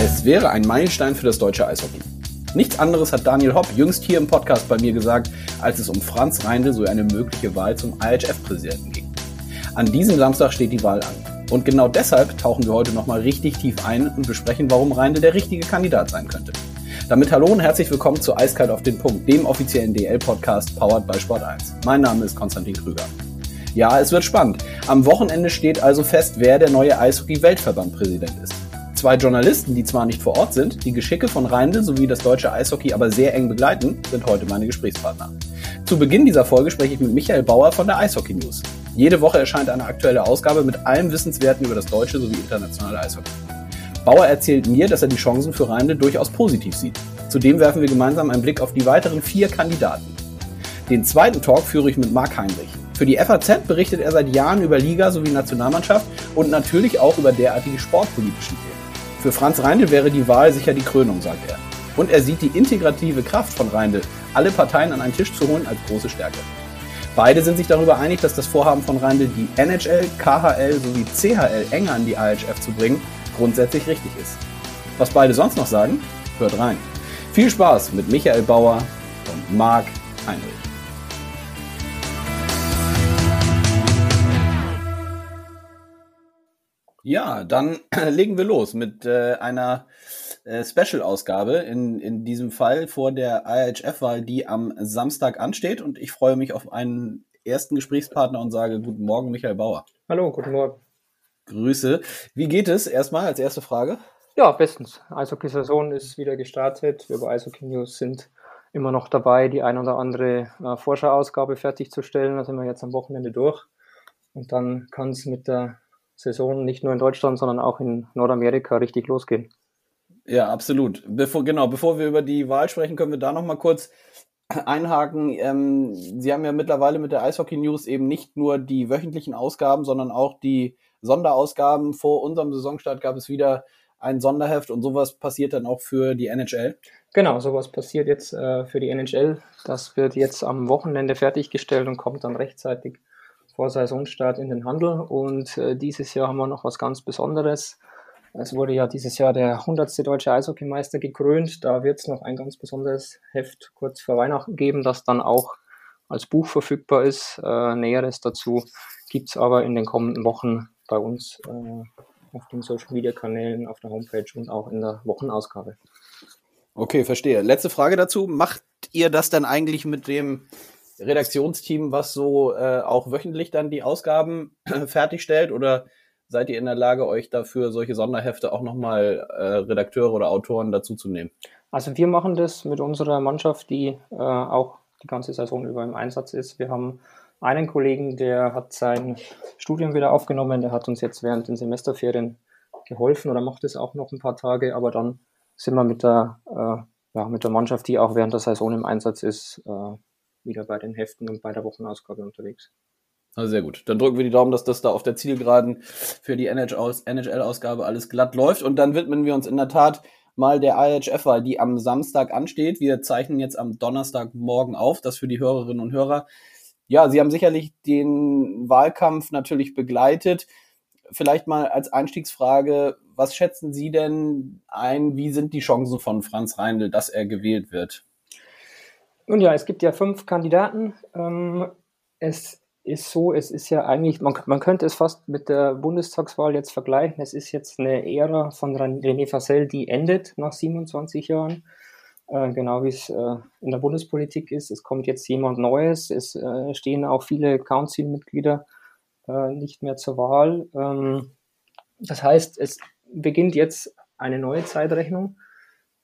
Es wäre ein Meilenstein für das deutsche Eishockey. Nichts anderes hat Daniel Hopp jüngst hier im Podcast bei mir gesagt, als es um Franz Reindl so eine mögliche Wahl zum IHF-Präsidenten ging. An diesem Samstag steht die Wahl an. Und genau deshalb tauchen wir heute nochmal richtig tief ein und besprechen, warum Reindl der richtige Kandidat sein könnte. Damit hallo und herzlich willkommen zu Eiskalt auf den Punkt, dem offiziellen DL-Podcast powered by Sport 1. Mein Name ist Konstantin Krüger. Ja, es wird spannend. Am Wochenende steht also fest, wer der neue Eishockey-Weltverband-Präsident ist. Zwei Journalisten, die zwar nicht vor Ort sind, die Geschicke von Reindl sowie das deutsche Eishockey aber sehr eng begleiten, sind heute meine Gesprächspartner. Zu Beginn dieser Folge spreche ich mit Michael Bauer von der Eishockey News. Jede Woche erscheint eine aktuelle Ausgabe mit allem Wissenswerten über das deutsche sowie internationale Eishockey. Bauer erzählt mir, dass er die Chancen für Reindl durchaus positiv sieht. Zudem werfen wir gemeinsam einen Blick auf die weiteren vier Kandidaten. Den zweiten Talk führe ich mit Marc Heinrich. Für die FAZ berichtet er seit Jahren über Liga sowie Nationalmannschaft und natürlich auch über derartige sportpolitischen Themen. Für Franz Reindl wäre die Wahl sicher die Krönung, sagt er. Und er sieht die integrative Kraft von Reindl, alle Parteien an einen Tisch zu holen, als große Stärke. Beide sind sich darüber einig, dass das Vorhaben von Reindl, die NHL, KHL sowie CHL enger an die AHF zu bringen, grundsätzlich richtig ist. Was beide sonst noch sagen, hört rein. Viel Spaß mit Michael Bauer und Marc Heinrich. Ja, dann legen wir los mit äh, einer äh, Special-Ausgabe, in, in diesem Fall vor der IHF-Wahl, die am Samstag ansteht. Und ich freue mich auf einen ersten Gesprächspartner und sage Guten Morgen, Michael Bauer. Hallo, guten Morgen. Grüße. Wie geht es erstmal als erste Frage? Ja, bestens. Eishockey-Saison ist wieder gestartet. Wir bei Eishockey News sind immer noch dabei, die ein oder andere äh, Vorschau-Ausgabe fertigzustellen. Da sind wir jetzt am Wochenende durch. Und dann kann es mit der Saison nicht nur in Deutschland, sondern auch in Nordamerika richtig losgehen. Ja, absolut. Bevor, genau, bevor wir über die Wahl sprechen, können wir da noch mal kurz einhaken. Ähm, Sie haben ja mittlerweile mit der Eishockey News eben nicht nur die wöchentlichen Ausgaben, sondern auch die Sonderausgaben. Vor unserem Saisonstart gab es wieder ein Sonderheft und sowas passiert dann auch für die NHL. Genau, sowas passiert jetzt äh, für die NHL. Das wird jetzt am Wochenende fertiggestellt und kommt dann rechtzeitig vor Saisonstart in den Handel. Und äh, dieses Jahr haben wir noch was ganz Besonderes. Es wurde ja dieses Jahr der 100. deutsche Eishockeymeister gekrönt. Da wird es noch ein ganz besonderes Heft kurz vor Weihnachten geben, das dann auch als Buch verfügbar ist. Äh, Näheres dazu gibt es aber in den kommenden Wochen bei uns äh, auf den Social Media Kanälen, auf der Homepage und auch in der Wochenausgabe. Okay, verstehe. Letzte Frage dazu. Macht ihr das dann eigentlich mit dem Redaktionsteam, was so äh, auch wöchentlich dann die Ausgaben fertigstellt? Oder seid ihr in der Lage, euch dafür solche Sonderhefte auch nochmal äh, Redakteure oder Autoren dazuzunehmen? Also wir machen das mit unserer Mannschaft, die äh, auch die ganze Saison über im Einsatz ist. Wir haben einen Kollegen, der hat sein Studium wieder aufgenommen, der hat uns jetzt während den Semesterferien geholfen oder macht es auch noch ein paar Tage, aber dann sind wir mit der, äh, ja, mit der Mannschaft, die auch während der Saison im Einsatz ist, äh, wieder bei den Heften und bei der Wochenausgabe unterwegs. Also sehr gut. Dann drücken wir die Daumen, dass das da auf der Zielgeraden für die NHL-Ausgabe alles glatt läuft. Und dann widmen wir uns in der Tat mal der IHF-Wahl, die am Samstag ansteht. Wir zeichnen jetzt am Donnerstagmorgen auf, das für die Hörerinnen und Hörer. Ja, Sie haben sicherlich den Wahlkampf natürlich begleitet. Vielleicht mal als Einstiegsfrage, was schätzen Sie denn ein, wie sind die Chancen von Franz Reindl, dass er gewählt wird? Nun ja, es gibt ja fünf Kandidaten. Ähm, es ist so, es ist ja eigentlich, man, man könnte es fast mit der Bundestagswahl jetzt vergleichen. Es ist jetzt eine Ära von René Fassel, die endet nach 27 Jahren. Äh, genau wie es äh, in der Bundespolitik ist. Es kommt jetzt jemand Neues. Es äh, stehen auch viele Council-Mitglieder äh, nicht mehr zur Wahl. Ähm, das heißt, es beginnt jetzt eine neue Zeitrechnung.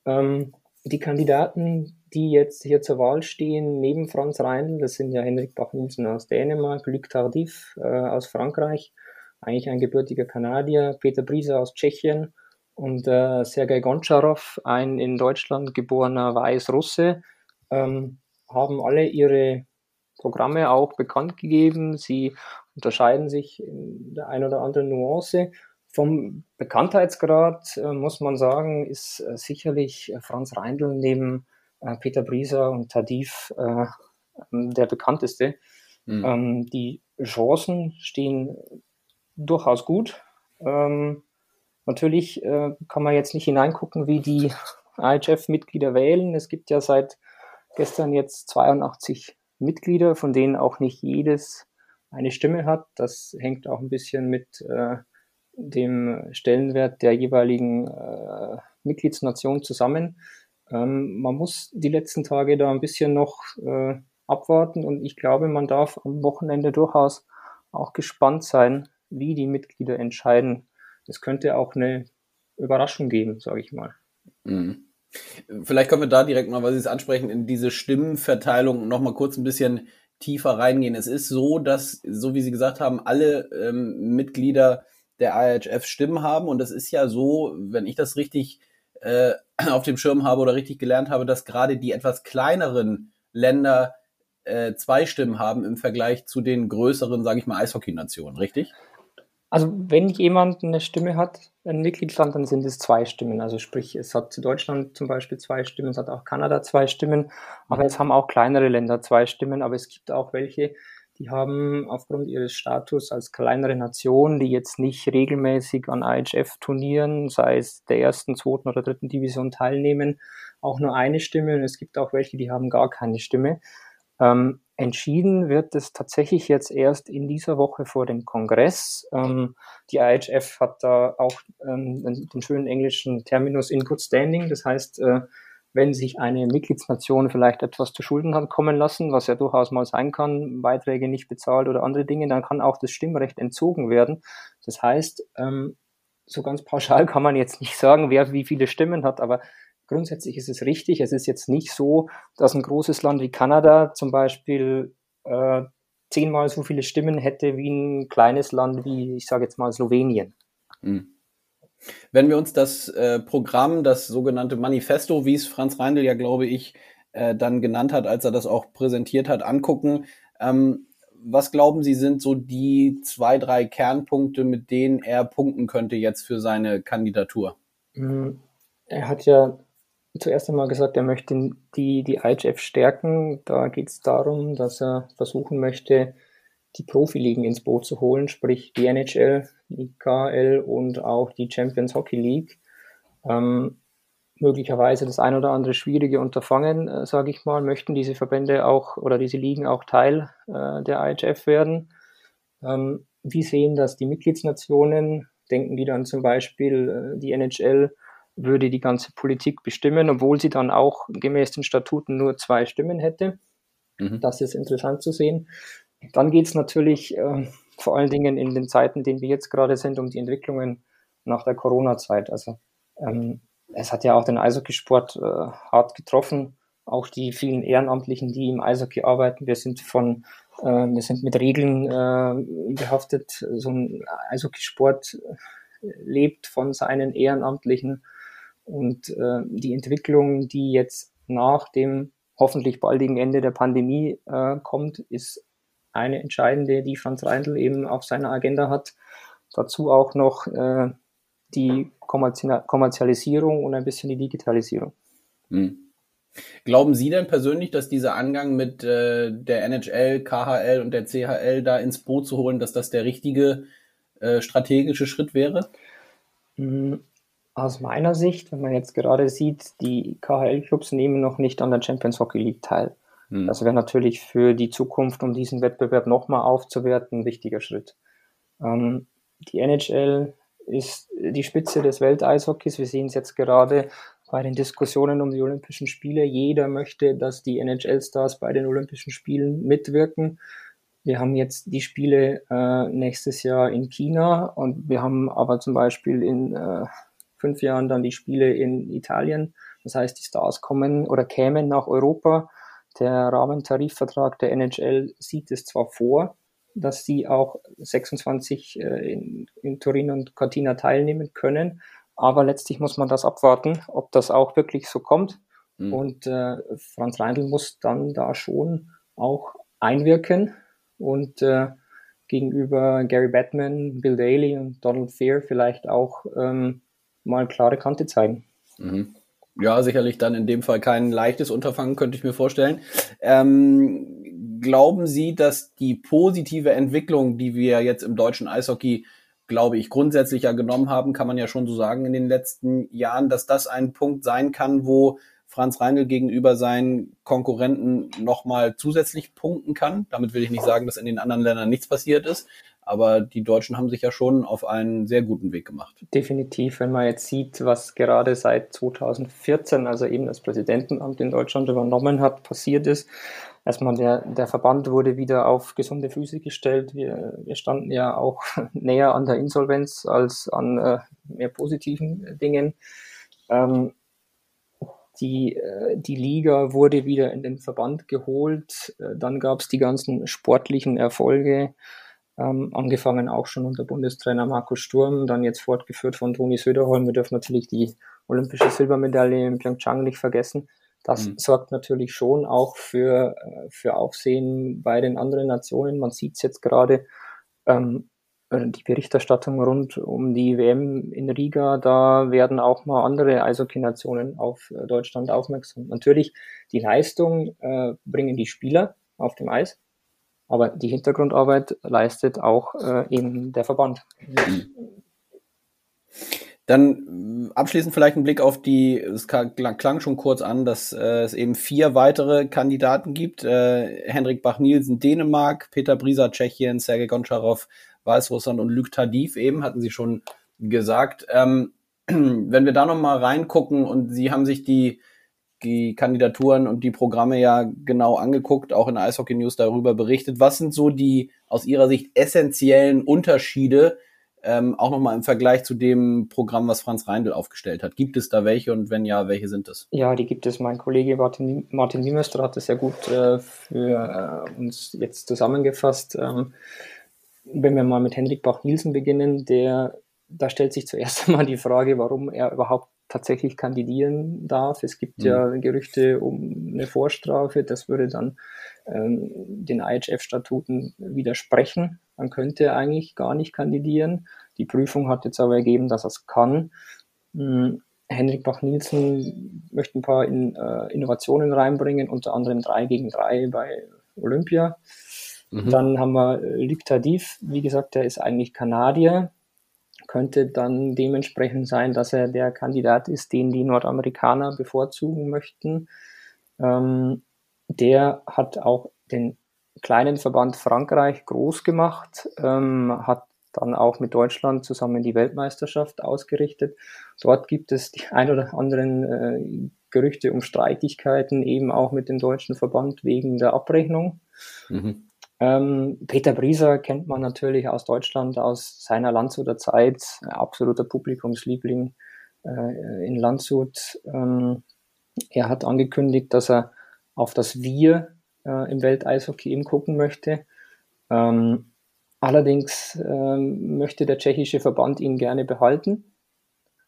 Ähm, die Kandidaten, die jetzt hier zur Wahl stehen, neben Franz Reindl, das sind ja Henrik Bachmusen aus Dänemark, Luc Tardif äh, aus Frankreich, eigentlich ein gebürtiger Kanadier, Peter Briese aus Tschechien und äh, Sergei Goncharov, ein in Deutschland geborener Weißrusse, ähm, haben alle ihre Programme auch bekannt gegeben. Sie unterscheiden sich in der ein oder anderen Nuance. Vom Bekanntheitsgrad äh, muss man sagen, ist äh, sicherlich äh, Franz Reindl neben äh, Peter Brieser und Tadif äh, ähm, der bekannteste. Mhm. Ähm, die Chancen stehen durchaus gut. Ähm, Natürlich kann man jetzt nicht hineingucken, wie die IHF-Mitglieder wählen. Es gibt ja seit gestern jetzt 82 Mitglieder, von denen auch nicht jedes eine Stimme hat. Das hängt auch ein bisschen mit äh, dem Stellenwert der jeweiligen äh, Mitgliedsnation zusammen. Ähm, man muss die letzten Tage da ein bisschen noch äh, abwarten und ich glaube, man darf am Wochenende durchaus auch gespannt sein, wie die Mitglieder entscheiden. Es könnte auch eine Überraschung geben, sage ich mal. Mhm. Vielleicht können wir da direkt mal, weil Sie es ansprechen, in diese Stimmenverteilung noch mal kurz ein bisschen tiefer reingehen. Es ist so, dass, so wie Sie gesagt haben, alle ähm, Mitglieder der IHF Stimmen haben und es ist ja so, wenn ich das richtig äh, auf dem Schirm habe oder richtig gelernt habe, dass gerade die etwas kleineren Länder äh, zwei Stimmen haben im Vergleich zu den größeren, sage ich mal, Eishockey-Nationen, richtig? Also wenn jemand eine Stimme hat, ein Mitgliedsland, dann sind es zwei Stimmen. Also sprich, es hat Deutschland zum Beispiel zwei Stimmen, es hat auch Kanada zwei Stimmen, aber mhm. es haben auch kleinere Länder zwei Stimmen, aber es gibt auch welche, die haben aufgrund ihres Status als kleinere Nation, die jetzt nicht regelmäßig an IHF-Turnieren, sei es der ersten, zweiten oder dritten Division teilnehmen, auch nur eine Stimme. Und es gibt auch welche, die haben gar keine Stimme. Ähm, entschieden wird es tatsächlich jetzt erst in dieser Woche vor dem Kongress. Ähm, die IHF hat da auch ähm, den schönen englischen Terminus in good standing. Das heißt, äh, wenn sich eine Mitgliedsnation vielleicht etwas zu Schulden hat kommen lassen, was ja durchaus mal sein kann, Beiträge nicht bezahlt oder andere Dinge, dann kann auch das Stimmrecht entzogen werden. Das heißt, ähm, so ganz pauschal kann man jetzt nicht sagen, wer wie viele Stimmen hat, aber grundsätzlich ist es richtig. Es ist jetzt nicht so, dass ein großes Land wie Kanada zum Beispiel äh, zehnmal so viele Stimmen hätte wie ein kleines Land wie, ich sage jetzt mal, Slowenien. Mhm. Wenn wir uns das äh, Programm, das sogenannte Manifesto, wie es Franz Reindl ja, glaube ich, äh, dann genannt hat, als er das auch präsentiert hat, angucken, ähm, was glauben Sie sind so die zwei, drei Kernpunkte, mit denen er punkten könnte jetzt für seine Kandidatur? Hm, er hat ja zuerst einmal gesagt, er möchte die, die IHF stärken. Da geht es darum, dass er versuchen möchte, die Profiligen ins Boot zu holen, sprich die NHL, die KL und auch die Champions Hockey League. Ähm, möglicherweise das ein oder andere schwierige Unterfangen, äh, sage ich mal, möchten diese Verbände auch oder diese Ligen auch Teil äh, der IHF werden. Ähm, wie sehen das die Mitgliedsnationen? Denken die dann zum Beispiel, äh, die NHL würde die ganze Politik bestimmen, obwohl sie dann auch gemäß den Statuten nur zwei Stimmen hätte? Mhm. Das ist interessant zu sehen. Dann geht es natürlich äh, vor allen Dingen in den Zeiten, in denen wir jetzt gerade sind, um die Entwicklungen nach der Corona-Zeit. Also ähm, es hat ja auch den Eishockeysport äh, hart getroffen, auch die vielen Ehrenamtlichen, die im Eishockey arbeiten. Wir sind von äh, wir sind mit Regeln äh, behaftet. So ein Eishockeysport lebt von seinen Ehrenamtlichen und äh, die Entwicklung, die jetzt nach dem hoffentlich baldigen Ende der Pandemie äh, kommt, ist eine entscheidende, die Franz Reindl eben auf seiner Agenda hat. Dazu auch noch äh, die Kommerzialisierung und ein bisschen die Digitalisierung. Hm. Glauben Sie denn persönlich, dass dieser Angang mit äh, der NHL, KHL und der CHL da ins Boot zu holen, dass das der richtige äh, strategische Schritt wäre? Hm, aus meiner Sicht, wenn man jetzt gerade sieht, die KHL-Clubs nehmen noch nicht an der Champions Hockey League teil. Mhm. Das wäre natürlich für die Zukunft, um diesen Wettbewerb nochmal aufzuwerten, ein wichtiger Schritt. Ähm, die NHL ist die Spitze des Welteishockeys. Wir sehen es jetzt gerade bei den Diskussionen um die Olympischen Spiele. Jeder möchte, dass die NHL-Stars bei den Olympischen Spielen mitwirken. Wir haben jetzt die Spiele äh, nächstes Jahr in China und wir haben aber zum Beispiel in äh, fünf Jahren dann die Spiele in Italien. Das heißt, die Stars kommen oder kämen nach Europa der Rahmentarifvertrag der NHL sieht es zwar vor, dass sie auch 26 äh, in, in Turin und Cortina teilnehmen können, aber letztlich muss man das abwarten, ob das auch wirklich so kommt. Mhm. Und äh, Franz Reindl muss dann da schon auch einwirken und äh, gegenüber Gary Batman, Bill Daly und Donald Fair vielleicht auch ähm, mal klare Kante zeigen. Mhm ja, sicherlich dann in dem Fall kein leichtes Unterfangen, könnte ich mir vorstellen. Ähm, glauben Sie, dass die positive Entwicklung, die wir jetzt im deutschen Eishockey glaube ich, grundsätzlich ja genommen haben, kann man ja schon so sagen in den letzten Jahren, dass das ein Punkt sein kann, wo Franz Reindl gegenüber seinen Konkurrenten nochmal zusätzlich punkten kann. Damit will ich nicht sagen, dass in den anderen Ländern nichts passiert ist. Aber die Deutschen haben sich ja schon auf einen sehr guten Weg gemacht. Definitiv, wenn man jetzt sieht, was gerade seit 2014, also eben das Präsidentenamt in Deutschland übernommen hat, passiert ist. Erstmal der, der Verband wurde wieder auf gesunde Füße gestellt. Wir, wir standen ja auch näher an der Insolvenz als an äh, mehr positiven Dingen. Ähm, die, äh, die Liga wurde wieder in den Verband geholt. Äh, dann gab es die ganzen sportlichen Erfolge, ähm, angefangen auch schon unter Bundestrainer Markus Sturm, dann jetzt fortgeführt von Toni Söderholm. Wir dürfen natürlich die olympische Silbermedaille in Pyeongchang nicht vergessen. Das mhm. sorgt natürlich schon auch für, äh, für Aufsehen bei den anderen Nationen. Man sieht es jetzt gerade, ähm, äh, die Berichterstattung rund um die WM in Riga, da werden auch mal andere Eishockey-Nationen auf äh, Deutschland aufmerksam. Natürlich, die Leistung äh, bringen die Spieler auf dem Eis, aber die Hintergrundarbeit leistet auch äh, eben der Verband. Dann abschließend vielleicht ein Blick auf die, es klang schon kurz an, dass äh, es eben vier weitere Kandidaten gibt. Äh, Henrik Bach-Nielsen, Dänemark, Peter Brisa, Tschechien, Sergei Goncharov, Weißrussland und Luc Tadif eben, hatten Sie schon gesagt. Ähm, wenn wir da nochmal reingucken und Sie haben sich die, die Kandidaturen und die Programme ja genau angeguckt, auch in Eishockey News darüber berichtet. Was sind so die aus Ihrer Sicht essentiellen Unterschiede, ähm, auch nochmal im Vergleich zu dem Programm, was Franz Reindl aufgestellt hat? Gibt es da welche und wenn ja, welche sind es? Ja, die gibt es. Mein Kollege Martin, Martin Niemöster hat das sehr gut äh, für äh, uns jetzt zusammengefasst. Ähm, wenn wir mal mit Henrik Bach-Nielsen beginnen, der, da stellt sich zuerst einmal die Frage, warum er überhaupt tatsächlich kandidieren darf. Es gibt mhm. ja Gerüchte um eine Vorstrafe, das würde dann ähm, den IHF-Statuten widersprechen. Man könnte eigentlich gar nicht kandidieren. Die Prüfung hat jetzt aber ergeben, dass er es kann. Mhm. Henrik Bach-Nielsen möchte ein paar in, äh, Innovationen reinbringen, unter anderem 3 gegen 3 bei Olympia. Mhm. Dann haben wir äh, Luc Tardif, wie gesagt, der ist eigentlich Kanadier. Könnte dann dementsprechend sein, dass er der Kandidat ist, den die Nordamerikaner bevorzugen möchten. Ähm, der hat auch den kleinen Verband Frankreich groß gemacht, ähm, hat dann auch mit Deutschland zusammen die Weltmeisterschaft ausgerichtet. Dort gibt es die ein oder anderen äh, Gerüchte um Streitigkeiten, eben auch mit dem deutschen Verband wegen der Abrechnung. Mhm. Ähm, Peter Brieser kennt man natürlich aus Deutschland, aus seiner Landshuter Zeit, absoluter Publikumsliebling äh, in Landshut. Ähm, er hat angekündigt, dass er auf das Wir äh, im Welteishockey eben gucken möchte. Ähm, allerdings ähm, möchte der tschechische Verband ihn gerne behalten.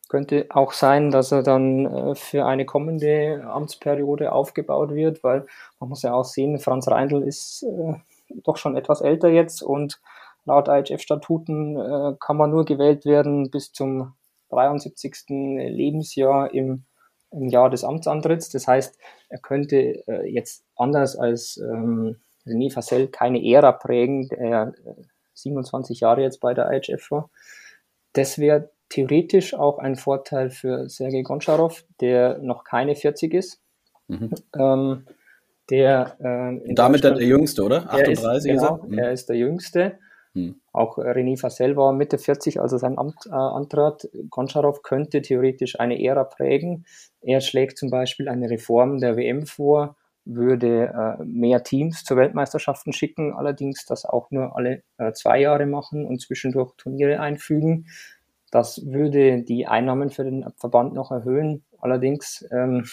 Könnte auch sein, dass er dann äh, für eine kommende Amtsperiode aufgebaut wird, weil man muss ja auch sehen, Franz Reindl ist äh, doch schon etwas älter jetzt und laut IHF-Statuten äh, kann man nur gewählt werden bis zum 73. Lebensjahr im, im Jahr des Amtsantritts. Das heißt, er könnte äh, jetzt anders als ähm, René Fassel keine Ära prägen, der äh, 27 Jahre jetzt bei der IHF war. Das wäre theoretisch auch ein Vorteil für Sergei Goncharov, der noch keine 40 ist. Mhm. Ähm, der äh, damit der, der Jüngste, oder? 38 ist, genau, hm. er ist der Jüngste. Hm. Auch René Fassel war Mitte 40, als er sein Amt äh, antrat. Goncharov könnte theoretisch eine Ära prägen. Er schlägt zum Beispiel eine Reform der WM vor, würde äh, mehr Teams zu Weltmeisterschaften schicken, allerdings das auch nur alle äh, zwei Jahre machen und zwischendurch Turniere einfügen. Das würde die Einnahmen für den Verband noch erhöhen. Allerdings ähm,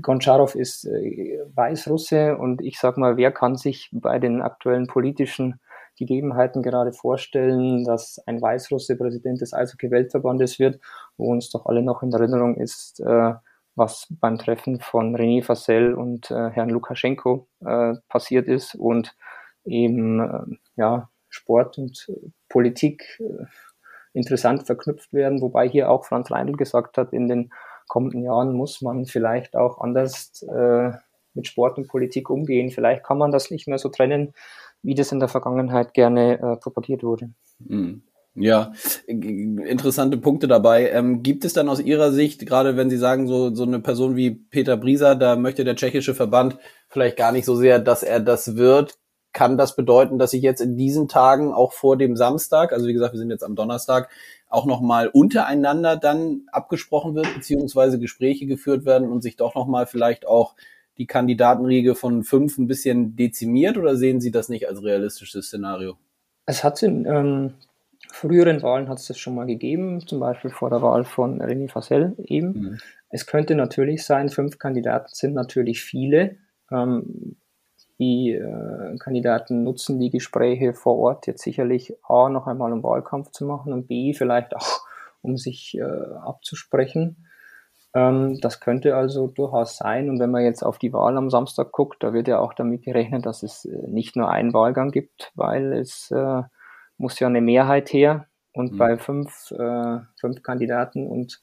Goncharov ist äh, Weißrusse und ich sag mal, wer kann sich bei den aktuellen politischen Gegebenheiten gerade vorstellen, dass ein Weißrusse Präsident des Eishockey-Weltverbandes wird, wo uns doch alle noch in Erinnerung ist, äh, was beim Treffen von René Fassel und äh, Herrn Lukaschenko äh, passiert ist und eben äh, ja, Sport und äh, Politik äh, interessant verknüpft werden, wobei hier auch Franz Reindl gesagt hat, in den kommenden Jahren muss man vielleicht auch anders äh, mit Sport und Politik umgehen. Vielleicht kann man das nicht mehr so trennen, wie das in der Vergangenheit gerne äh, propagiert wurde. Mhm. Ja, interessante Punkte dabei. Ähm, gibt es dann aus Ihrer Sicht, gerade wenn Sie sagen, so, so eine Person wie Peter Brisa, da möchte der tschechische Verband vielleicht gar nicht so sehr, dass er das wird, kann das bedeuten, dass sich jetzt in diesen Tagen auch vor dem Samstag, also wie gesagt, wir sind jetzt am Donnerstag, auch nochmal untereinander dann abgesprochen wird, beziehungsweise Gespräche geführt werden und sich doch nochmal vielleicht auch die Kandidatenriege von fünf ein bisschen dezimiert oder sehen Sie das nicht als realistisches Szenario? Es hat in ähm, früheren Wahlen hat es das schon mal gegeben, zum Beispiel vor der Wahl von René Fassel eben. Mhm. Es könnte natürlich sein, fünf Kandidaten sind natürlich viele. Ähm, die äh, Kandidaten nutzen die Gespräche vor Ort jetzt sicherlich A, noch einmal um Wahlkampf zu machen und B, vielleicht auch um sich äh, abzusprechen. Ähm, das könnte also durchaus sein. Und wenn man jetzt auf die Wahl am Samstag guckt, da wird ja auch damit gerechnet, dass es äh, nicht nur einen Wahlgang gibt, weil es äh, muss ja eine Mehrheit her. Und mhm. bei fünf, äh, fünf Kandidaten und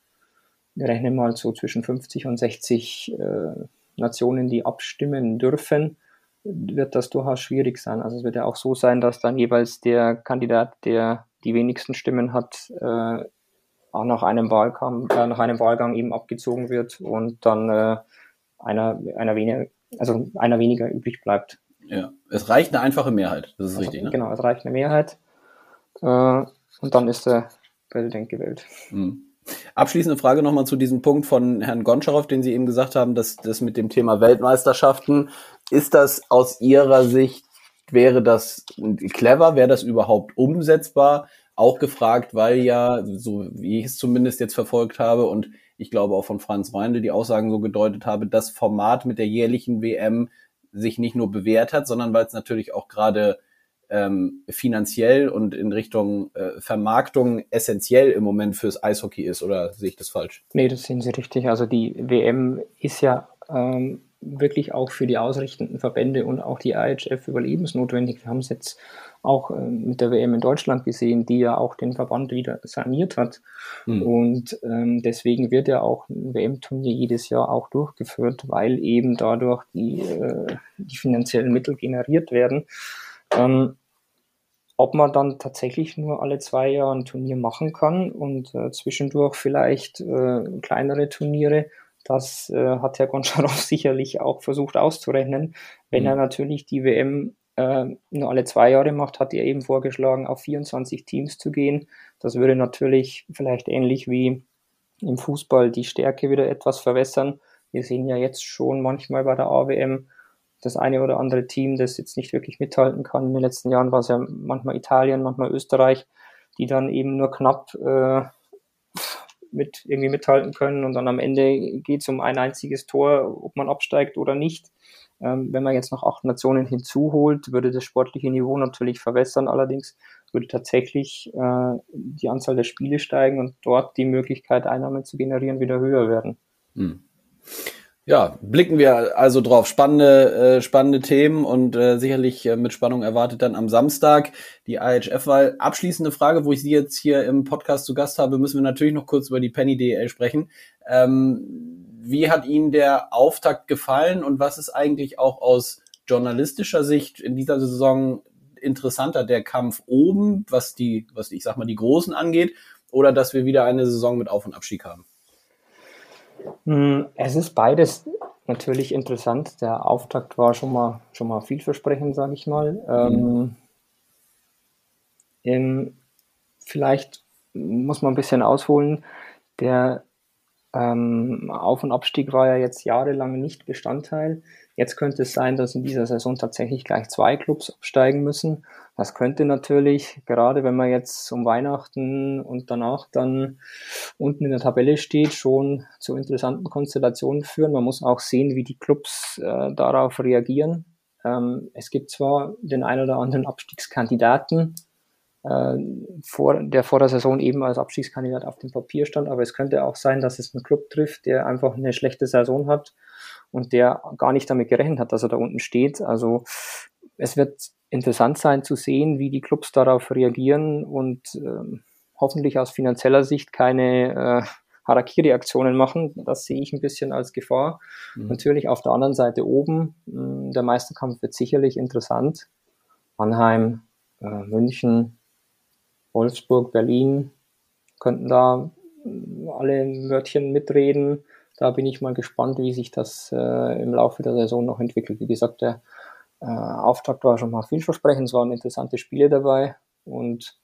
wir rechnen mal so zwischen 50 und 60 äh, Nationen, die abstimmen dürfen, wird das durchaus schwierig sein. Also es wird ja auch so sein, dass dann jeweils der Kandidat, der die wenigsten Stimmen hat, äh, auch nach einem Wahlgang, äh, nach einem Wahlgang eben abgezogen wird und dann äh, einer, einer weniger, also einer weniger übrig bleibt. Ja, es reicht eine einfache Mehrheit, das ist also, richtig, ne? Genau, es reicht eine Mehrheit äh, und dann ist der Präsident gewählt. Mhm. Abschließende Frage nochmal zu diesem Punkt von Herrn Goncharow, den Sie eben gesagt haben, dass das mit dem Thema Weltmeisterschaften, ist das aus Ihrer Sicht, wäre das clever, wäre das überhaupt umsetzbar? Auch gefragt, weil ja, so wie ich es zumindest jetzt verfolgt habe und ich glaube auch von Franz Reindl die Aussagen so gedeutet habe, das Format mit der jährlichen WM sich nicht nur bewährt hat, sondern weil es natürlich auch gerade ähm, finanziell und in Richtung äh, Vermarktung essentiell im Moment fürs Eishockey ist, oder sehe ich das falsch? Nee, das sehen Sie richtig. Also die WM ist ja ähm, wirklich auch für die ausrichtenden Verbände und auch die IHF überlebensnotwendig. Wir haben es jetzt auch äh, mit der WM in Deutschland gesehen, die ja auch den Verband wieder saniert hat. Mhm. Und ähm, deswegen wird ja auch ein WM-Turnier jedes Jahr auch durchgeführt, weil eben dadurch die, äh, die finanziellen Mittel generiert werden. Ähm, ob man dann tatsächlich nur alle zwei Jahre ein Turnier machen kann und äh, zwischendurch vielleicht äh, kleinere Turniere, das äh, hat Herr Goncharov sicherlich auch versucht auszurechnen. Wenn mhm. er natürlich die WM äh, nur alle zwei Jahre macht, hat er eben vorgeschlagen, auf 24 Teams zu gehen. Das würde natürlich vielleicht ähnlich wie im Fußball die Stärke wieder etwas verwässern. Wir sehen ja jetzt schon manchmal bei der AWM, das eine oder andere Team, das jetzt nicht wirklich mithalten kann. In den letzten Jahren war es ja manchmal Italien, manchmal Österreich, die dann eben nur knapp äh, mit irgendwie mithalten können und dann am Ende geht es um ein einziges Tor, ob man absteigt oder nicht. Ähm, wenn man jetzt noch acht Nationen hinzuholt, würde das sportliche Niveau natürlich verwässern. Allerdings würde tatsächlich äh, die Anzahl der Spiele steigen und dort die Möglichkeit, Einnahmen zu generieren, wieder höher werden. Hm. Ja, blicken wir also drauf. Spannende, äh, spannende Themen und äh, sicherlich äh, mit Spannung erwartet dann am Samstag die IHF-Wahl. Abschließende Frage, wo ich Sie jetzt hier im Podcast zu Gast habe, müssen wir natürlich noch kurz über die Penny DL sprechen. Ähm, wie hat Ihnen der Auftakt gefallen und was ist eigentlich auch aus journalistischer Sicht in dieser Saison interessanter, der Kampf oben, was die, was ich sag mal, die Großen angeht, oder dass wir wieder eine Saison mit Auf- und Abstieg haben? Hm, es ist beides natürlich interessant. Der Auftakt war schon mal, schon mal vielversprechend, sage ich mal. Mhm. Ähm, vielleicht muss man ein bisschen ausholen. Der ähm, Auf- und Abstieg war ja jetzt jahrelang nicht Bestandteil. Jetzt könnte es sein, dass in dieser Saison tatsächlich gleich zwei Clubs absteigen müssen. Das könnte natürlich, gerade wenn man jetzt um Weihnachten und danach dann unten in der Tabelle steht, schon zu interessanten Konstellationen führen. Man muss auch sehen, wie die Clubs äh, darauf reagieren. Ähm, es gibt zwar den ein oder anderen Abstiegskandidaten, äh, vor, der vor der Saison eben als Abstiegskandidat auf dem Papier stand. Aber es könnte auch sein, dass es einen Club trifft, der einfach eine schlechte Saison hat und der gar nicht damit gerechnet hat, dass er da unten steht. Also es wird interessant sein zu sehen, wie die Clubs darauf reagieren und äh, hoffentlich aus finanzieller Sicht keine äh, Harakiri-Aktionen machen. Das sehe ich ein bisschen als Gefahr. Mhm. Natürlich auf der anderen Seite oben, mh, hm, der Meisterkampf wird sicherlich interessant. Mannheim, äh, München, Wolfsburg, Berlin könnten da alle Wörtchen mitreden. Da bin ich mal gespannt, wie sich das äh, im Laufe der Saison noch entwickelt. Wie gesagt, der äh, Auftakt war schon mal vielversprechend. Es waren interessante Spiele dabei. Und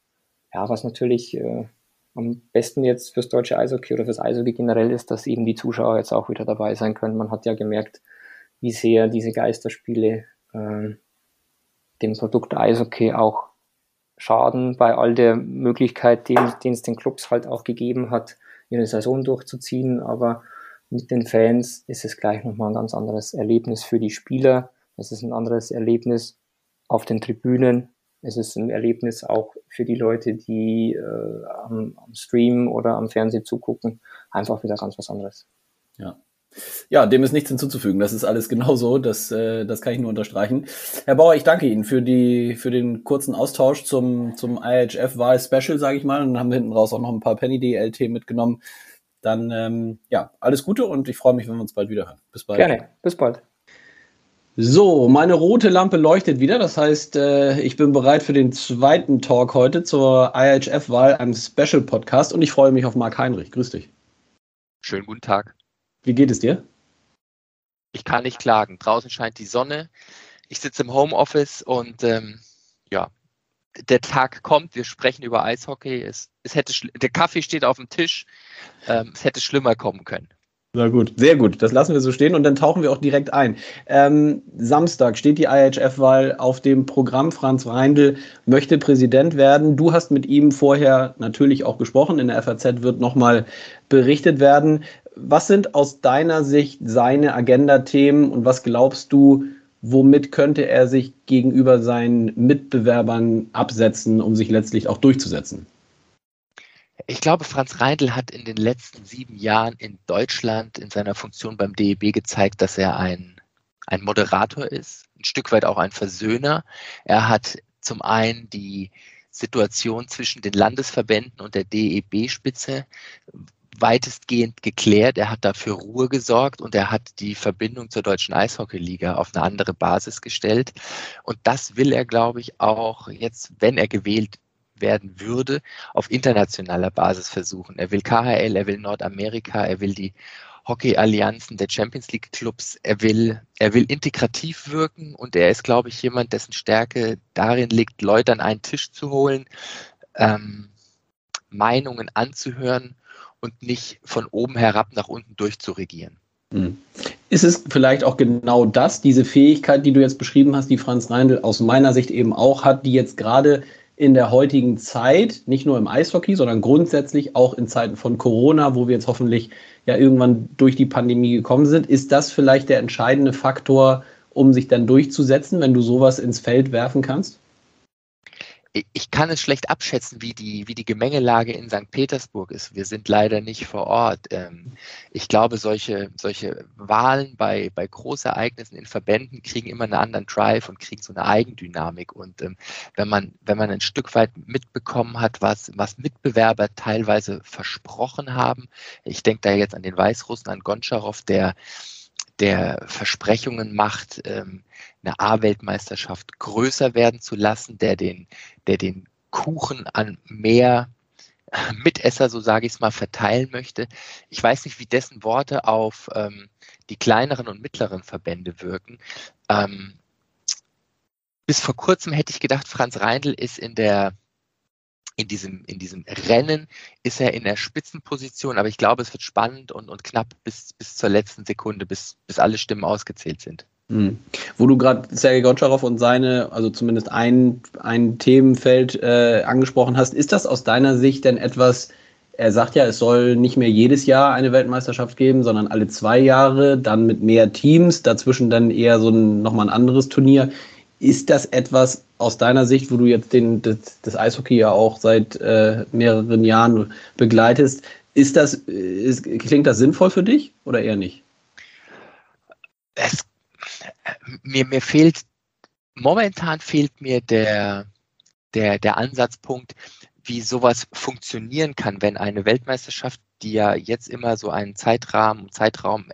ja, was natürlich äh, am besten jetzt fürs deutsche Eishockey oder fürs Eishockey generell ist, dass eben die Zuschauer jetzt auch wieder dabei sein können. Man hat ja gemerkt, wie sehr diese Geisterspiele äh, dem Produkt Eishockey auch schaden, bei all der Möglichkeit, den, es den Clubs halt auch gegeben hat, ihre Saison durchzuziehen. Aber mit den Fans ist es gleich nochmal ein ganz anderes Erlebnis für die Spieler. Es ist ein anderes Erlebnis auf den Tribünen. Es ist ein Erlebnis auch für die Leute, die äh, am, am Stream oder am Fernsehen zugucken. Einfach wieder ganz was anderes. Ja. Ja, dem ist nichts hinzuzufügen. Das ist alles genauso. Das, äh, das kann ich nur unterstreichen. Herr Bauer, ich danke Ihnen für die für den kurzen Austausch zum zum IHF-Wahl-Special, sage ich mal. Und dann haben wir hinten raus auch noch ein paar Penny DLT mitgenommen. Dann ähm, ja, alles Gute und ich freue mich, wenn wir uns bald wieder hören. Bis bald. Gerne. Bis bald. So, meine rote Lampe leuchtet wieder. Das heißt, äh, ich bin bereit für den zweiten Talk heute zur IHF-Wahl, einem Special-Podcast. Und ich freue mich auf Marc Heinrich. Grüß dich. Schönen guten Tag. Wie geht es dir? Ich kann nicht klagen. Draußen scheint die Sonne. Ich sitze im Homeoffice und ähm, ja, der Tag kommt. Wir sprechen über Eishockey. Es, es hätte der Kaffee steht auf dem Tisch. Ähm, es hätte schlimmer kommen können. Na gut, sehr gut. Das lassen wir so stehen und dann tauchen wir auch direkt ein. Ähm, Samstag steht die IHF-Wahl auf dem Programm. Franz Reindl möchte Präsident werden. Du hast mit ihm vorher natürlich auch gesprochen. In der FAZ wird nochmal berichtet werden was sind aus deiner Sicht seine Agenda-Themen und was glaubst du, womit könnte er sich gegenüber seinen Mitbewerbern absetzen, um sich letztlich auch durchzusetzen? Ich glaube, Franz Reindl hat in den letzten sieben Jahren in Deutschland in seiner Funktion beim DEB gezeigt, dass er ein, ein Moderator ist, ein Stück weit auch ein Versöhner. Er hat zum einen die Situation zwischen den Landesverbänden und der DEB-Spitze weitestgehend geklärt. Er hat dafür Ruhe gesorgt und er hat die Verbindung zur deutschen Eishockeyliga auf eine andere Basis gestellt. Und das will er, glaube ich, auch jetzt, wenn er gewählt werden würde, auf internationaler Basis versuchen. Er will KHL, er will Nordamerika, er will die Hockey-Allianzen der Champions League Clubs. Er will, er will integrativ wirken und er ist, glaube ich, jemand, dessen Stärke darin liegt, Leute an einen Tisch zu holen, ähm, Meinungen anzuhören und nicht von oben herab nach unten durchzuregieren. Hm. Ist es vielleicht auch genau das, diese Fähigkeit, die du jetzt beschrieben hast, die Franz Reindl aus meiner Sicht eben auch hat, die jetzt gerade in der heutigen Zeit, nicht nur im Eishockey, sondern grundsätzlich auch in Zeiten von Corona, wo wir jetzt hoffentlich ja irgendwann durch die Pandemie gekommen sind, ist das vielleicht der entscheidende Faktor, um sich dann durchzusetzen, wenn du sowas ins Feld werfen kannst? Ich kann es schlecht abschätzen, wie die, wie die Gemengelage in St. Petersburg ist. Wir sind leider nicht vor Ort. Ähm, ich glaube, solche, solche Wahlen bei, bei Großereignissen in Verbänden kriegen immer einen anderen Drive und kriegen so eine Eigendynamik. Und ähm, wenn, man, wenn man ein Stück weit mitbekommen hat, was, was Mitbewerber teilweise versprochen haben, ich denke da jetzt an den Weißrussen, an Goncharow, der der Versprechungen macht, ähm, eine A-Weltmeisterschaft größer werden zu lassen, der den, der den Kuchen an mehr Mitesser, so sage ich es mal, verteilen möchte. Ich weiß nicht, wie dessen Worte auf ähm, die kleineren und mittleren Verbände wirken. Ähm, bis vor kurzem hätte ich gedacht, Franz Reindl ist in der in diesem, in diesem Rennen ist er in der Spitzenposition, aber ich glaube, es wird spannend und, und knapp bis, bis zur letzten Sekunde, bis, bis alle Stimmen ausgezählt sind. Mhm. Wo du gerade Sergei Goncharow und seine, also zumindest ein, ein Themenfeld äh, angesprochen hast, ist das aus deiner Sicht denn etwas, er sagt ja, es soll nicht mehr jedes Jahr eine Weltmeisterschaft geben, sondern alle zwei Jahre, dann mit mehr Teams, dazwischen dann eher so ein, nochmal ein anderes Turnier. Ist das etwas aus deiner Sicht, wo du jetzt den, das, das Eishockey ja auch seit äh, mehreren Jahren begleitest, ist das, ist, klingt das sinnvoll für dich oder eher nicht? Es, mir, mir fehlt, momentan fehlt mir der, der, der Ansatzpunkt, wie sowas funktionieren kann, wenn eine Weltmeisterschaft, die ja jetzt immer so einen Zeitrahmen, Zeitraum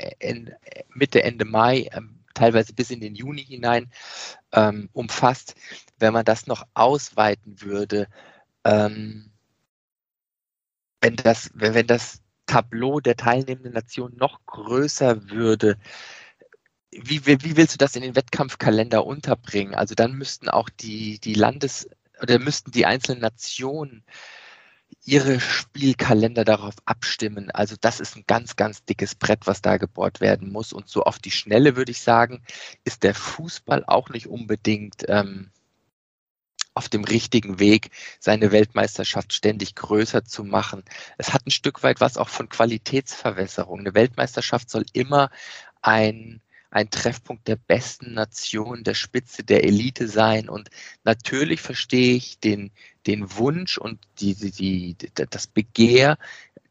Mitte, Ende Mai ähm, teilweise bis in den Juni hinein ähm, umfasst, wenn man das noch ausweiten würde ähm, wenn das, wenn, wenn das Tableau der teilnehmenden Nationen noch größer würde, wie, wie, willst du das in den Wettkampfkalender unterbringen? Also dann müssten auch die, die Landes- oder müssten die einzelnen Nationen ihre Spielkalender darauf abstimmen. Also das ist ein ganz, ganz dickes Brett, was da gebohrt werden muss. Und so auf die Schnelle würde ich sagen, ist der Fußball auch nicht unbedingt ähm, auf dem richtigen Weg, seine Weltmeisterschaft ständig größer zu machen. Es hat ein Stück weit was auch von Qualitätsverwässerung. Eine Weltmeisterschaft soll immer ein ein Treffpunkt der besten Nation, der Spitze, der Elite sein. Und natürlich verstehe ich den, den Wunsch und die, die, die, das Begehr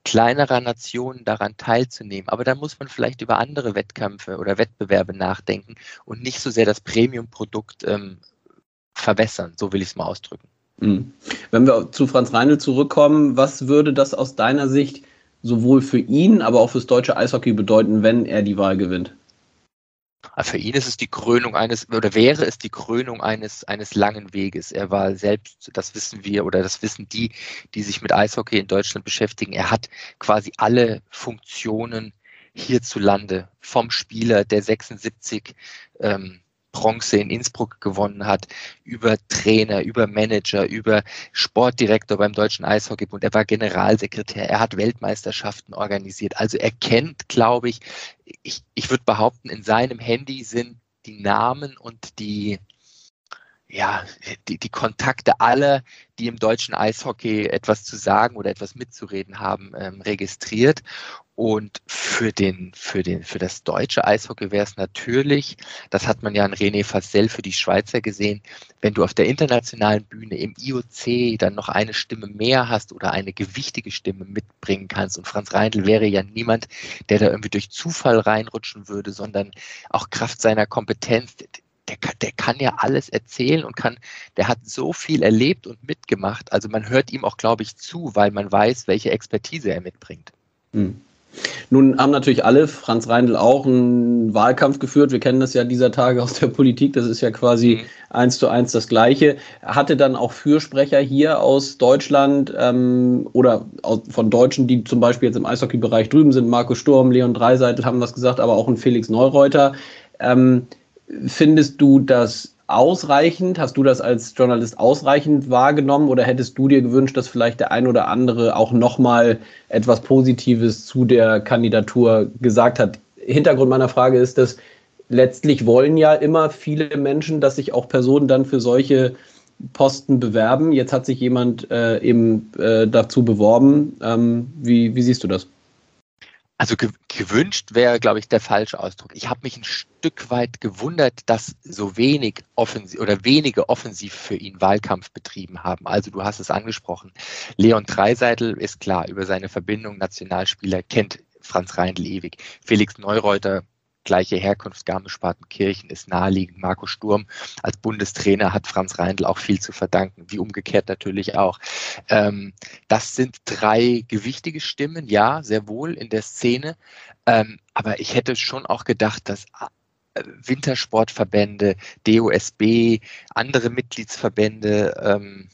kleinerer Nationen daran teilzunehmen. Aber da muss man vielleicht über andere Wettkämpfe oder Wettbewerbe nachdenken und nicht so sehr das Premium-Produkt ähm, verwässern. So will ich es mal ausdrücken. Mhm. Wenn wir zu Franz Reinl zurückkommen, was würde das aus deiner Sicht sowohl für ihn, aber auch fürs deutsche Eishockey bedeuten, wenn er die Wahl gewinnt? Für ihn ist es die Krönung eines, oder wäre es die Krönung eines, eines langen Weges. Er war selbst, das wissen wir, oder das wissen die, die sich mit Eishockey in Deutschland beschäftigen, er hat quasi alle Funktionen hierzulande vom Spieler, der 76 ähm, Bronze in Innsbruck gewonnen hat, über Trainer, über Manager, über Sportdirektor beim Deutschen Eishockeybund. Er war Generalsekretär, er hat Weltmeisterschaften organisiert. Also er kennt, glaube ich, ich, ich würde behaupten, in seinem Handy sind die Namen und die, ja, die, die Kontakte aller, die im deutschen Eishockey etwas zu sagen oder etwas mitzureden haben, ähm, registriert. Und für, den, für, den, für das deutsche Eishockey wäre es natürlich, das hat man ja an René Fassel für die Schweizer gesehen, wenn du auf der internationalen Bühne im IOC dann noch eine Stimme mehr hast oder eine gewichtige Stimme mitbringen kannst. Und Franz Reindl wäre ja niemand, der da irgendwie durch Zufall reinrutschen würde, sondern auch Kraft seiner Kompetenz. Der kann, der kann ja alles erzählen und kann, der hat so viel erlebt und mitgemacht. Also man hört ihm auch, glaube ich, zu, weil man weiß, welche Expertise er mitbringt. Hm. Nun haben natürlich alle, Franz Reindl auch, einen Wahlkampf geführt. Wir kennen das ja dieser Tage aus der Politik. Das ist ja quasi mhm. eins zu eins das Gleiche. Hatte dann auch Fürsprecher hier aus Deutschland ähm, oder aus, von Deutschen, die zum Beispiel jetzt im Eishockey-Bereich drüben sind. Marco Sturm, Leon Dreiseitel haben was gesagt, aber auch ein Felix Neureuter. Ähm, findest du das ausreichend? Hast du das als Journalist ausreichend wahrgenommen oder hättest du dir gewünscht, dass vielleicht der ein oder andere auch nochmal etwas Positives zu der Kandidatur gesagt hat? Hintergrund meiner Frage ist, dass letztlich wollen ja immer viele Menschen, dass sich auch Personen dann für solche Posten bewerben. Jetzt hat sich jemand äh, eben äh, dazu beworben. Ähm, wie, wie siehst du das? Also ge gewünscht wäre, glaube ich, der falsche Ausdruck. Ich habe mich ein Stück weit gewundert, dass so wenig offensiv oder wenige offensiv für ihn Wahlkampf betrieben haben. Also du hast es angesprochen. Leon Dreiseitel ist klar über seine Verbindung Nationalspieler kennt Franz Reindl ewig. Felix Neureuter gleiche Herkunft, Garmisch-Partenkirchen ist naheliegend. Marco Sturm als Bundestrainer hat Franz Reindl auch viel zu verdanken, wie umgekehrt natürlich auch. Ähm, das sind drei gewichtige Stimmen, ja, sehr wohl in der Szene. Ähm, aber ich hätte schon auch gedacht, dass äh, Wintersportverbände, DOSB, andere Mitgliedsverbände ähm,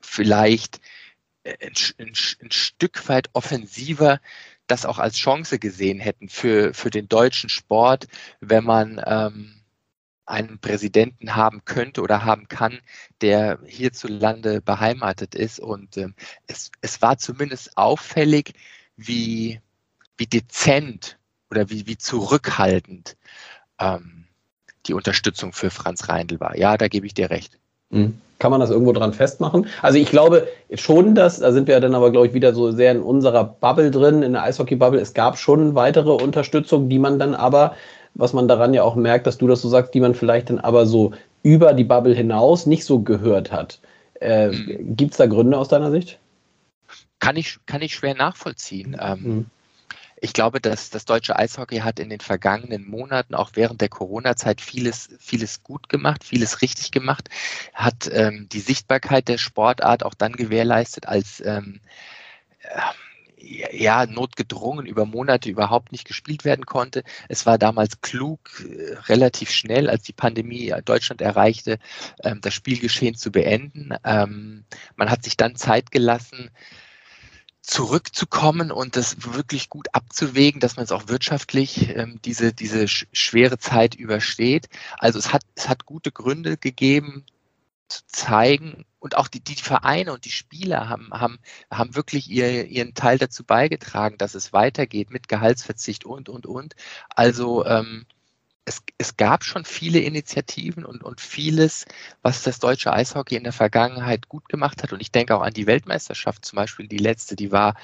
vielleicht äh, ein, ein, ein Stück weit offensiver das auch als Chance gesehen hätten für, für den deutschen Sport, wenn man ähm, einen Präsidenten haben könnte oder haben kann, der hierzulande beheimatet ist. Und ähm, es, es war zumindest auffällig, wie, wie dezent oder wie, wie zurückhaltend ähm, die Unterstützung für Franz Reindl war. Ja, da gebe ich dir recht. Mhm. Kann man das irgendwo dran festmachen? Also ich glaube schon, dass, da sind wir ja dann aber, glaube ich, wieder so sehr in unserer Bubble drin, in der Eishockey-Bubble. Es gab schon weitere Unterstützung, die man dann aber, was man daran ja auch merkt, dass du das so sagst, die man vielleicht dann aber so über die Bubble hinaus nicht so gehört hat. Äh, mhm. Gibt es da Gründe aus deiner Sicht? Kann ich, kann ich schwer nachvollziehen. Ähm, mhm. Ich glaube, dass das deutsche Eishockey hat in den vergangenen Monaten, auch während der Corona-Zeit, vieles, vieles gut gemacht, vieles richtig gemacht, hat ähm, die Sichtbarkeit der Sportart auch dann gewährleistet, als ähm, äh, ja, notgedrungen über Monate überhaupt nicht gespielt werden konnte. Es war damals klug, äh, relativ schnell, als die Pandemie Deutschland erreichte, ähm, das Spielgeschehen zu beenden. Ähm, man hat sich dann Zeit gelassen, zurückzukommen und das wirklich gut abzuwägen, dass man es auch wirtschaftlich ähm, diese, diese schwere Zeit übersteht. Also es hat, es hat gute Gründe gegeben, zu zeigen und auch die, die Vereine und die Spieler haben, haben, haben wirklich ihr, ihren Teil dazu beigetragen, dass es weitergeht mit Gehaltsverzicht und, und, und. Also ähm, es, es gab schon viele Initiativen und, und vieles, was das deutsche Eishockey in der Vergangenheit gut gemacht hat. Und ich denke auch an die Weltmeisterschaft, zum Beispiel die letzte, die war,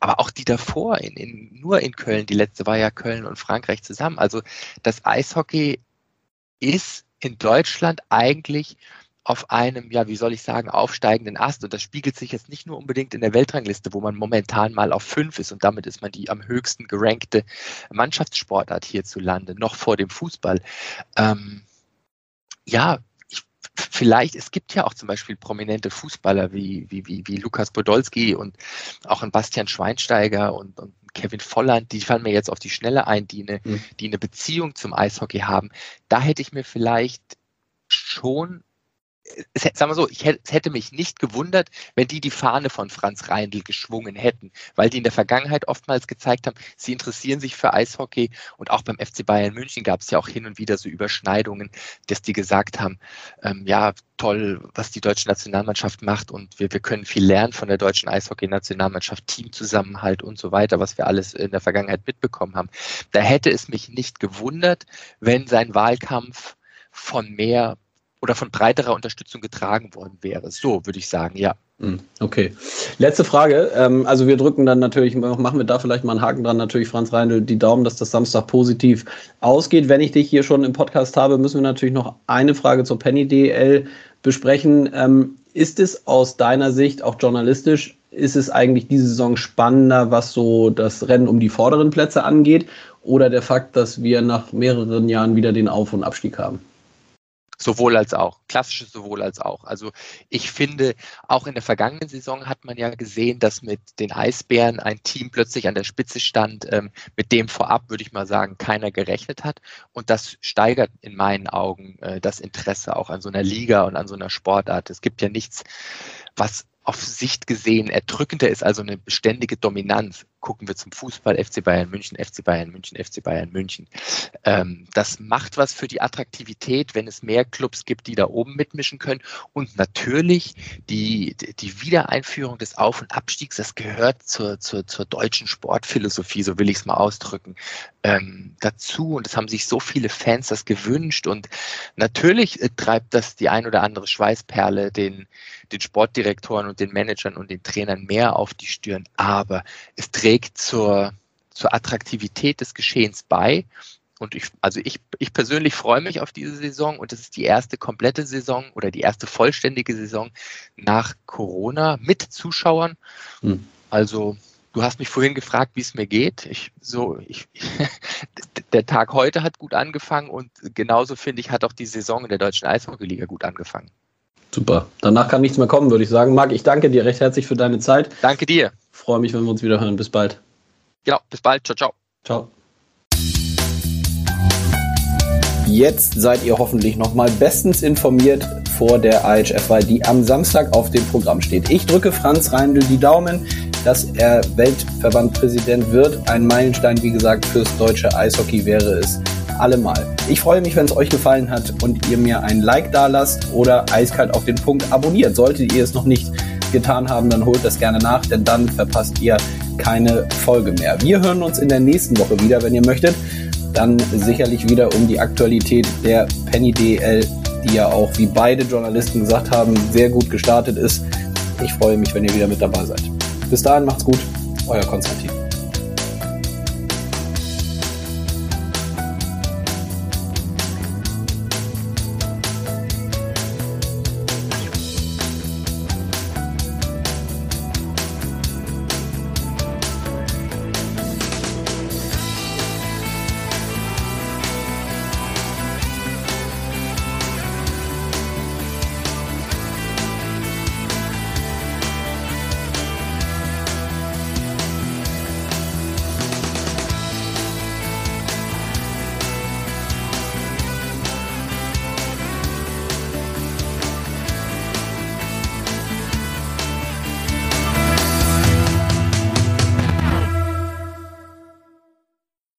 aber auch die davor, in, in, nur in Köln, die letzte war ja Köln und Frankreich zusammen. Also das Eishockey ist in Deutschland eigentlich auf einem, ja, wie soll ich sagen, aufsteigenden Ast. Und das spiegelt sich jetzt nicht nur unbedingt in der Weltrangliste, wo man momentan mal auf fünf ist und damit ist man die am höchsten gerankte Mannschaftssportart hierzulande, noch vor dem Fußball. Ähm, ja, ich, vielleicht, es gibt ja auch zum Beispiel prominente Fußballer wie, wie, wie, wie Lukas Podolski und auch ein Bastian Schweinsteiger und, und Kevin Volland, die fallen mir jetzt auf die Schnelle ein, die eine, mhm. die eine Beziehung zum Eishockey haben. Da hätte ich mir vielleicht schon sagen wir so, ich hätte, es hätte mich nicht gewundert, wenn die die Fahne von Franz Reindl geschwungen hätten, weil die in der Vergangenheit oftmals gezeigt haben, sie interessieren sich für Eishockey und auch beim FC Bayern München gab es ja auch hin und wieder so Überschneidungen, dass die gesagt haben, ähm, ja, toll, was die deutsche Nationalmannschaft macht und wir, wir können viel lernen von der deutschen Eishockey-Nationalmannschaft, Teamzusammenhalt und so weiter, was wir alles in der Vergangenheit mitbekommen haben. Da hätte es mich nicht gewundert, wenn sein Wahlkampf von mehr oder von breiterer Unterstützung getragen worden wäre. So würde ich sagen, ja. Hm, okay. Letzte Frage. Ähm, also wir drücken dann natürlich, machen wir da vielleicht mal einen Haken dran, natürlich Franz Reindl, die Daumen, dass das Samstag positiv ausgeht. Wenn ich dich hier schon im Podcast habe, müssen wir natürlich noch eine Frage zur Penny DL besprechen. Ähm, ist es aus deiner Sicht, auch journalistisch, ist es eigentlich diese Saison spannender, was so das Rennen um die vorderen Plätze angeht? Oder der Fakt, dass wir nach mehreren Jahren wieder den Auf- und Abstieg haben? Sowohl als auch, klassisches sowohl als auch. Also ich finde, auch in der vergangenen Saison hat man ja gesehen, dass mit den Eisbären ein Team plötzlich an der Spitze stand, ähm, mit dem vorab, würde ich mal sagen, keiner gerechnet hat. Und das steigert in meinen Augen äh, das Interesse auch an so einer Liga und an so einer Sportart. Es gibt ja nichts, was auf Sicht gesehen erdrückender ist, also eine beständige Dominanz. Gucken wir zum Fußball, FC Bayern München, FC Bayern München, FC Bayern München. Ähm, das macht was für die Attraktivität, wenn es mehr Clubs gibt, die da oben mitmischen können. Und natürlich die, die Wiedereinführung des Auf- und Abstiegs, das gehört zur, zur, zur deutschen Sportphilosophie, so will ich es mal ausdrücken, ähm, dazu. Und es haben sich so viele Fans das gewünscht. Und natürlich äh, treibt das die ein oder andere Schweißperle den, den Sportdirektoren und den Managern und den Trainern mehr auf die Stirn, aber es trägt zur, zur Attraktivität des Geschehens bei. Und ich, also ich, ich persönlich freue mich auf diese Saison und es ist die erste komplette Saison oder die erste vollständige Saison nach Corona mit Zuschauern. Hm. Also du hast mich vorhin gefragt, wie es mir geht. Ich, so, ich, der Tag heute hat gut angefangen und genauso finde ich, hat auch die Saison in der deutschen Eishockeyliga gut angefangen. Super. Danach kann nichts mehr kommen, würde ich sagen. Marc, ich danke dir recht herzlich für deine Zeit. Danke dir. Freue mich, wenn wir uns wieder hören. Bis bald. Genau, bis bald. Ciao, ciao. Ciao. Jetzt seid ihr hoffentlich nochmal bestens informiert vor der IHF-Wahl, die am Samstag auf dem Programm steht. Ich drücke Franz Reindl die Daumen, dass er Weltverbandpräsident wird. Ein Meilenstein, wie gesagt, fürs deutsche Eishockey wäre es allemal. Ich freue mich, wenn es euch gefallen hat und ihr mir ein Like da lasst oder eiskalt auf den Punkt abonniert. Solltet ihr es noch nicht getan haben, dann holt das gerne nach, denn dann verpasst ihr keine Folge mehr. Wir hören uns in der nächsten Woche wieder, wenn ihr möchtet. Dann sicherlich wieder um die Aktualität der Penny DL, die ja auch, wie beide Journalisten gesagt haben, sehr gut gestartet ist. Ich freue mich, wenn ihr wieder mit dabei seid. Bis dahin macht's gut, euer Konstantin.